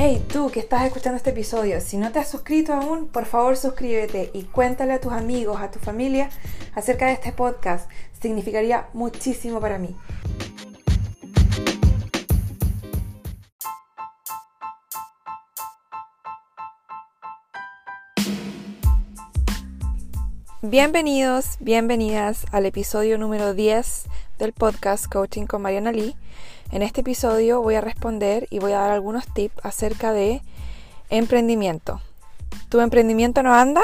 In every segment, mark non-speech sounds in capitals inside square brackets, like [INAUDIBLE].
Hey, tú que estás escuchando este episodio, si no te has suscrito aún, por favor suscríbete y cuéntale a tus amigos, a tu familia acerca de este podcast. Significaría muchísimo para mí. Bienvenidos, bienvenidas al episodio número 10 del podcast Coaching con Mariana Lee. En este episodio voy a responder y voy a dar algunos tips acerca de emprendimiento. ¿Tu emprendimiento no anda?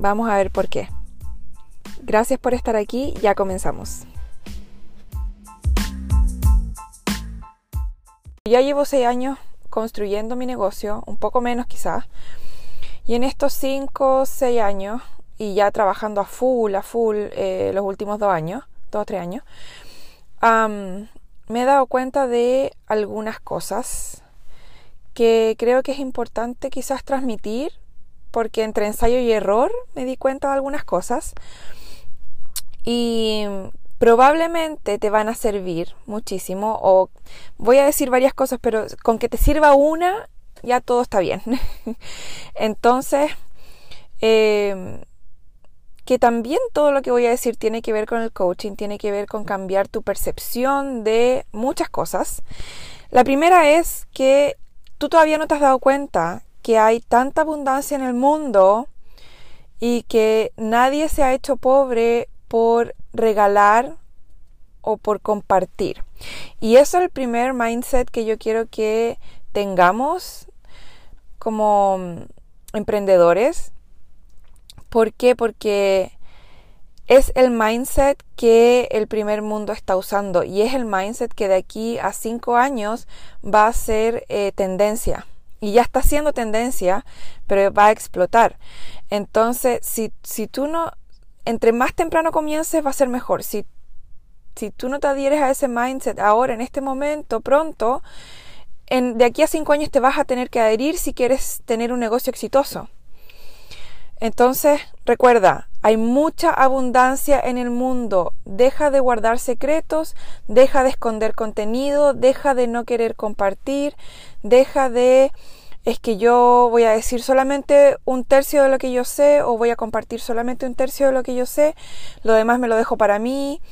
Vamos a ver por qué. Gracias por estar aquí, ya comenzamos. Ya llevo 6 años construyendo mi negocio, un poco menos quizás, y en estos 5 o 6 años, y ya trabajando a full, a full eh, los últimos 2 años, 2 o 3 años, me he dado cuenta de algunas cosas que creo que es importante quizás transmitir, porque entre ensayo y error me di cuenta de algunas cosas y probablemente te van a servir muchísimo o voy a decir varias cosas, pero con que te sirva una ya todo está bien. [LAUGHS] Entonces, eh, que también todo lo que voy a decir tiene que ver con el coaching, tiene que ver con cambiar tu percepción de muchas cosas. La primera es que tú todavía no te has dado cuenta que hay tanta abundancia en el mundo y que nadie se ha hecho pobre por regalar o por compartir. Y eso es el primer mindset que yo quiero que tengamos como emprendedores ¿Por qué? Porque es el mindset que el primer mundo está usando y es el mindset que de aquí a cinco años va a ser eh, tendencia. Y ya está siendo tendencia, pero va a explotar. Entonces, si, si tú no, entre más temprano comiences, va a ser mejor. Si, si tú no te adhieres a ese mindset ahora, en este momento, pronto, en, de aquí a cinco años te vas a tener que adherir si quieres tener un negocio exitoso. Entonces, recuerda, hay mucha abundancia en el mundo. Deja de guardar secretos, deja de esconder contenido, deja de no querer compartir, deja de es que yo voy a decir solamente un tercio de lo que yo sé o voy a compartir solamente un tercio de lo que yo sé, lo demás me lo dejo para mí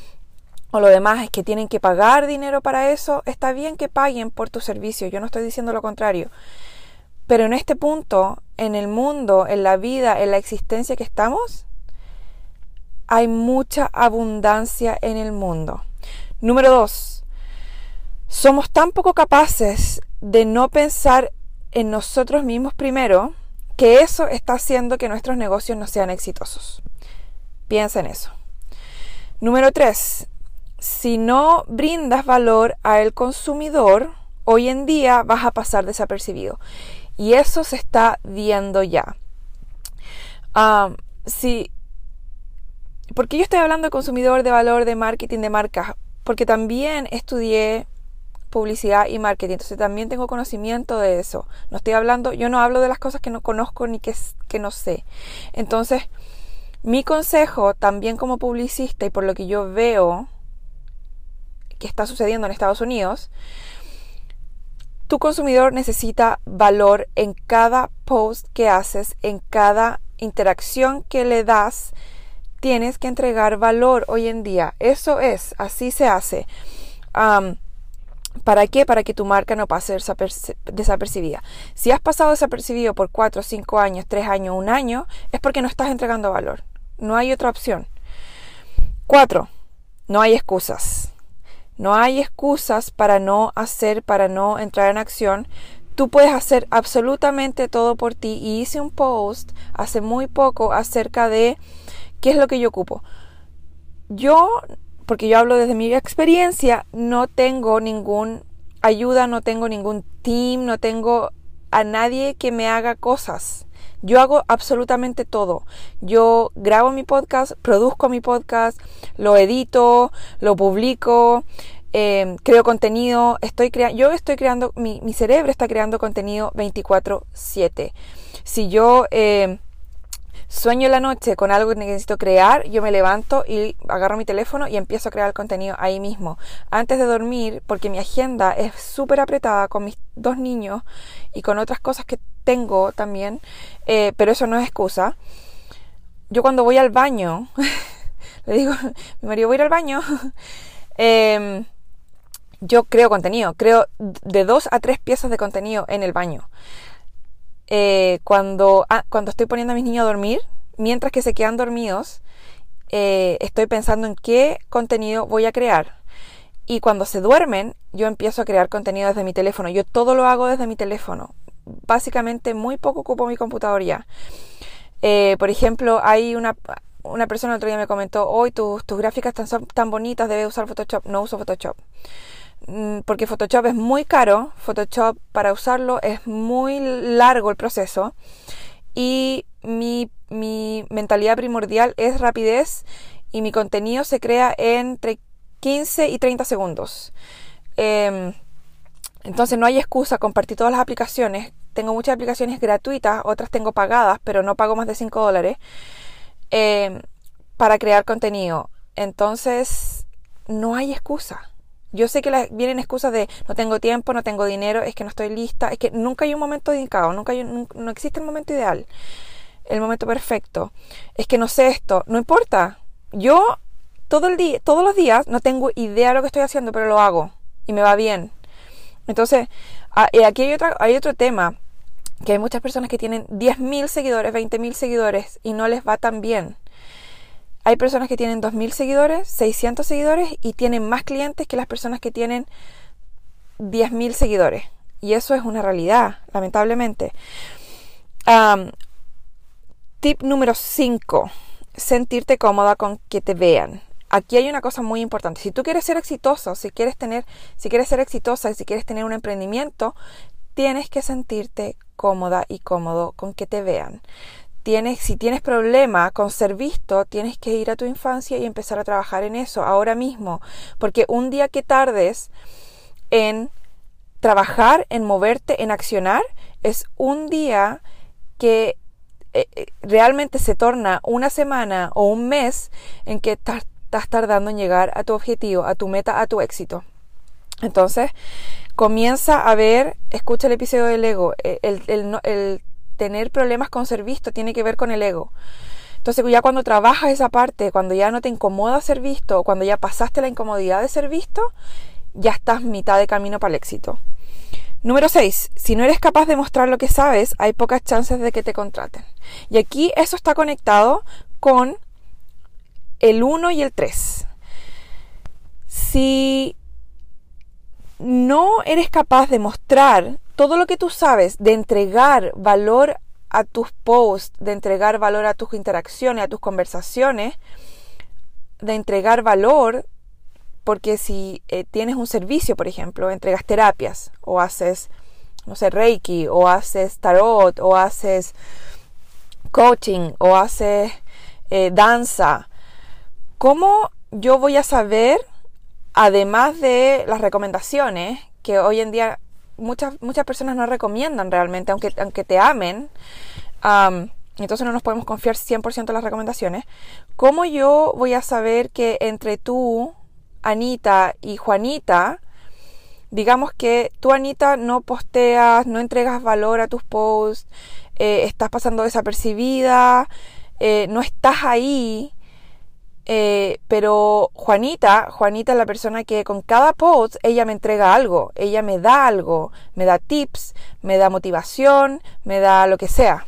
o lo demás es que tienen que pagar dinero para eso. Está bien que paguen por tu servicio, yo no estoy diciendo lo contrario. Pero en este punto, en el mundo, en la vida, en la existencia que estamos, hay mucha abundancia en el mundo. Número dos, somos tan poco capaces de no pensar en nosotros mismos primero que eso está haciendo que nuestros negocios no sean exitosos. Piensa en eso. Número tres, si no brindas valor al consumidor, hoy en día vas a pasar desapercibido. Y eso se está viendo ya. si, ¿Por qué yo estoy hablando de consumidor, de valor, de marketing, de marcas? Porque también estudié publicidad y marketing, entonces también tengo conocimiento de eso. No estoy hablando, yo no hablo de las cosas que no conozco ni que, que no sé. Entonces, mi consejo también como publicista y por lo que yo veo que está sucediendo en Estados Unidos, tu consumidor necesita valor en cada post que haces, en cada interacción que le das. Tienes que entregar valor hoy en día. Eso es, así se hace. ¿Para qué? Para que tu marca no pase desapercibida. Si has pasado desapercibido por 4, 5 años, 3 años, un año, es porque no estás entregando valor. No hay otra opción. 4. No hay excusas. No hay excusas para no hacer, para no entrar en acción. Tú puedes hacer absolutamente todo por ti. Y hice un post hace muy poco acerca de qué es lo que yo ocupo. Yo, porque yo hablo desde mi experiencia, no tengo ningún ayuda, no tengo ningún team, no tengo a nadie que me haga cosas. Yo hago absolutamente todo. Yo grabo mi podcast, produzco mi podcast, lo edito, lo publico, em, creo contenido, estoy yo estoy creando, mi, cerebro está creando contenido 24/7. Si yo em, sueño la noche con algo que necesito crear, yo me levanto y agarro mi teléfono y empiezo a crear el contenido ahí mismo. Antes de dormir, porque mi agenda es súper apretada con mis dos niños y con otras cosas que tengo también, eh, pero eso no es excusa. Yo cuando voy al baño, [LAUGHS] le digo, mi marido voy a ir al baño, [LAUGHS] em, yo creo contenido, creo de dos a tres piezas de contenido en el baño. Eh, cuando, ah, cuando estoy poniendo a mis niños a dormir, mientras que se quedan dormidos, eh, estoy pensando en qué contenido voy a crear. Y cuando se duermen, yo empiezo a crear contenido desde mi teléfono. Yo todo lo hago desde mi teléfono. Básicamente muy poco ocupo mi computador ya. Eh, por ejemplo, hay una, una persona el otro día me comentó, hoy tus, tus gráficas son tan bonitas, debes usar Photoshop. No uso Photoshop. Mm, porque Photoshop es muy caro, Photoshop para usarlo es muy largo el proceso y mi, mi mentalidad primordial es rapidez y mi contenido se crea entre 15 y 30 segundos. Em, entonces no hay excusa, compartir todas las aplicaciones. Tengo muchas aplicaciones gratuitas, otras tengo pagadas, pero no pago más de 5 dólares em, para crear contenido. Entonces no hay excusa. Yo sé que vienen excusas de no tengo tiempo, no tengo dinero, es que no estoy lista, es que nunca hay un momento indicado, nunca hay, no existe el momento ideal, el momento perfecto. Es que no sé esto, no importa. Yo todo el día, todos los días no tengo idea de lo que estoy haciendo, pero lo hago y me va bien. Entonces, ah, aquí hay, otra, hay otro tema, que hay muchas personas que tienen 10.000 seguidores, 20.000 seguidores y no les va tan bien. Hay personas que tienen 2.000 seguidores, 600 seguidores y tienen más clientes que las personas que tienen 10.000 seguidores. Y eso es una realidad, lamentablemente. tip número 5. Sentirte cómoda con que te vean. Aquí hay una cosa muy importante. Si tú quieres ser exitoso, si quieres tener, si quieres ser exitosa, si quieres tener un emprendimiento, tienes que sentirte cómoda y cómodo con que te vean si tienes problema con ser visto, tienes que ir a tu infancia y empezar a trabajar en eso ahora mismo. Porque un día que tardes en trabajar, en moverte, en accionar, es un día que eh, eh, realmente se torna una semana o un mes en que estás tardando en llegar a tu objetivo, a tu meta, a tu éxito. Entonces, comienza a ver, escucha el episodio del ego, el, el, el tener problemas con ser visto tiene que ver con el ego. Entonces ya cuando trabajas esa parte, cuando ya no te incomoda ser visto, cuando ya pasaste la incomodidad de ser visto, ya estás mitad de camino para el éxito. Número 6. Si no eres capaz de mostrar lo que sabes, hay pocas chances de que te contraten. Y aquí eso está conectado con el 1 y el 3. Si no eres capaz de mostrar todo lo que tú sabes, de entregar valor a tus posts, de entregar valor a tus interacciones, a tus conversaciones, de entregar valor, porque si eh, tienes un servicio, por ejemplo, entregas terapias o haces, no sé, reiki, o haces tarot, o haces coaching, o haces eh, danza, ¿cómo yo voy a saber, además de las recomendaciones, que hoy en día muchas, muchas personas no recomiendan realmente, aunque, aunque te amen. entonces no nos podemos confiar 100% en las recomendaciones. ¿Cómo yo voy a saber que entre tú, Anita y Juanita, digamos que tú, Anita, no posteas, no entregas valor a tus posts, eh, estás pasando desapercibida, eh, no estás ahí, eh, pero Juanita, Juanita es la persona que con cada post ella me entrega algo, ella me da algo, me da tips, me da motivación, me da lo que sea.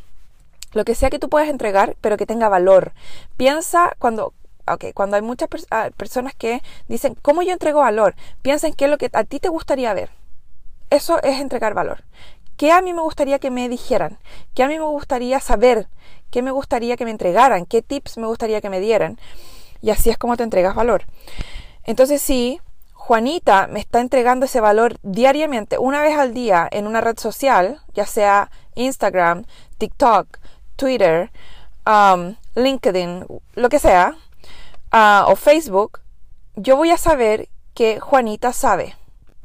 Lo que sea que tú puedas entregar, pero que tenga valor. Piensa cuando, cuando hay muchas ah, personas que dicen, ¿cómo yo entrego valor? Piensa en qué es lo que a ti te gustaría ver. Eso es entregar valor. ¿Qué a mí me gustaría que me dijeran? ¿Qué a mí me gustaría saber? ¿Qué me gustaría que me entregaran? ¿Qué tips me gustaría que me dieran? Y así es como te entregas valor. Entonces sí, Juanita me está entregando ese valor diariamente, una vez al día, en una red social, ya sea Instagram, TikTok, Twitter, um, LinkedIn, lo que sea, uh, o Facebook, yo voy a saber que Juanita sabe.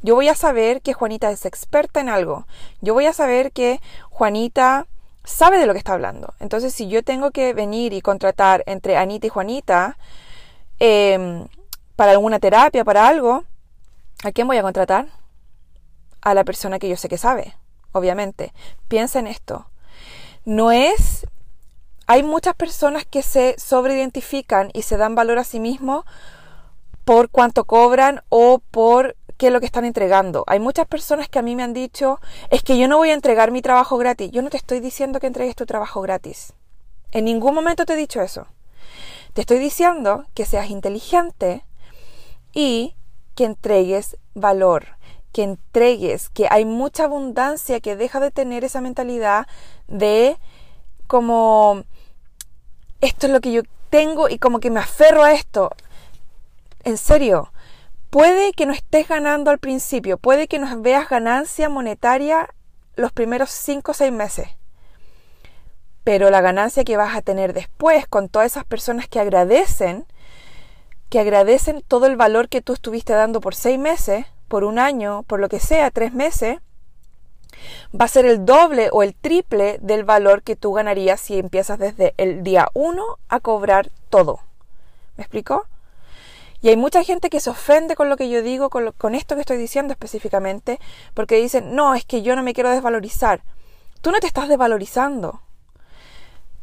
Yo voy a saber que Juanita es experta en algo. Yo voy a saber que Juanita sabe de lo que está hablando. Entonces, si yo tengo que venir y contratar entre Anita y Juanita em, para alguna terapia, para algo, ¿a quién voy a contratar? A la persona que yo sé que sabe, obviamente. Piensa en esto. No es... Hay muchas personas que se sobreidentifican y se dan valor a sí mismos por cuánto cobran o por qué es lo que están entregando. Hay muchas personas que a mí me han dicho, es que yo no voy a entregar mi trabajo gratis. Yo no te estoy diciendo que entregues tu trabajo gratis. En ningún momento te he dicho eso. Te estoy diciendo que seas inteligente y que entregues valor, que entregues, que hay mucha abundancia, que deja de tener esa mentalidad de como esto es lo que yo tengo y como que me aferro a esto. En serio, Puede que no estés ganando al principio, puede que no veas ganancia monetaria los primeros 5 o 6 meses. Pero la ganancia que vas a tener después con todas esas personas que agradecen, que agradecen todo el valor que tú estuviste dando por 6 meses, por un año, por lo que sea, 3 meses, va a ser el doble o el triple del valor que tú ganarías si empiezas desde el día 1 a cobrar todo. ¿Me explico? Y hay mucha gente que se ofende con lo que yo digo, con, esto que estoy diciendo específicamente, porque dicen, no, es que yo no me quiero desvalorizar. Tú no te estás desvalorizando.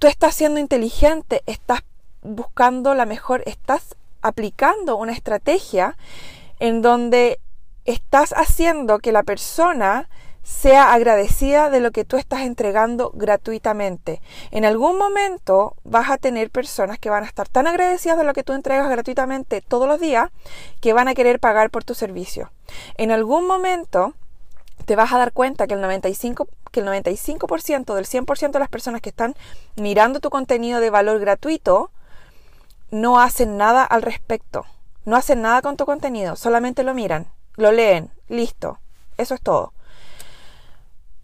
Tú estás siendo inteligente, estás buscando la mejor, estás aplicando una estrategia en donde estás haciendo que la persona sea agradecida de lo que tú estás entregando gratuitamente. En algún momento vas a tener personas que van a estar tan agradecidas de lo que tú entregas gratuitamente todos los días que van a querer pagar por tu servicio. En algún momento te vas a dar cuenta que el 95%, que el 95 del 100% de las personas que están mirando tu contenido de valor gratuito no hacen nada al respecto. No hacen nada con tu contenido, solamente lo miran, lo leen, listo. Eso es todo.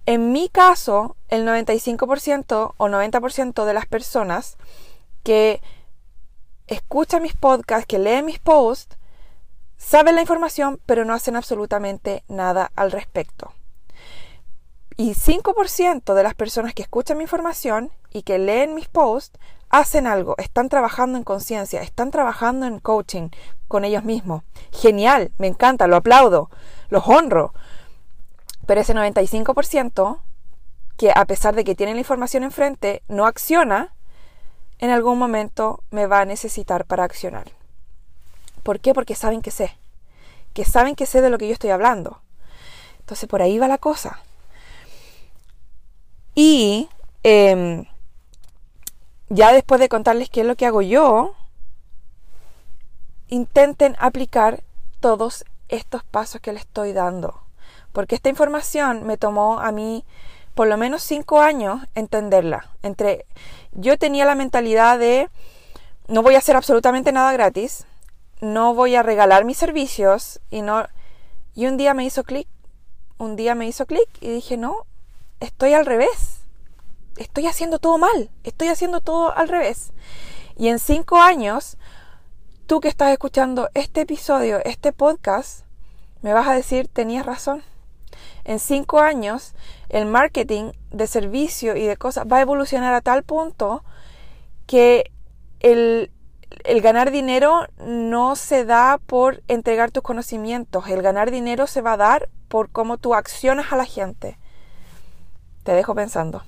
En mi caso, el 95% o 90% de las personas que escuchan mis podcasts, que leen mis posts, saben la información, pero no hacen absolutamente nada al respecto. Y 5% de las personas que escuchan mi información y que leen mis posts hacen algo, están trabajando en conciencia, están trabajando en coaching con ellos mismos. Genial, me encanta, lo aplaudo, los honro. Pero ese 95% que a pesar de que tiene la información enfrente, no acciona, en algún momento me va a necesitar para accionar. ¿Por qué? Porque saben que sé. Que saben que sé de lo que yo estoy hablando. Entonces por ahí va la cosa. Y em, ya después de contarles qué es lo que hago yo, intenten aplicar todos estos pasos que les estoy dando porque esta información me tomó a mí por lo menos cinco años entenderla. Entre yo tenía la mentalidad de no voy a hacer absolutamente nada gratis, no voy a regalar mis servicios y no y un día me hizo clic, un día me hizo clic y dije, "No, estoy al revés. Estoy haciendo todo mal, estoy haciendo todo al revés." Y en cinco años, tú que estás escuchando este episodio, este podcast, me vas a decir, tenías razón en cinco años el marketing de servicio y de cosas va a evolucionar a tal punto que el, el ganar dinero no se da por entregar tus conocimientos, el ganar dinero se va a dar por cómo tú accionas a la gente. Te dejo pensando.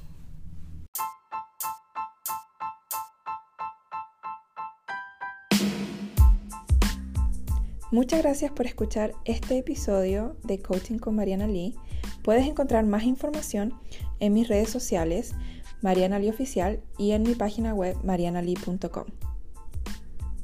Muchas gracias por escuchar este episodio de Coaching con Mariana Lee. Puedes encontrar más información en mis redes sociales, Mariana Lee Oficial, y en mi página web, marianalee.com.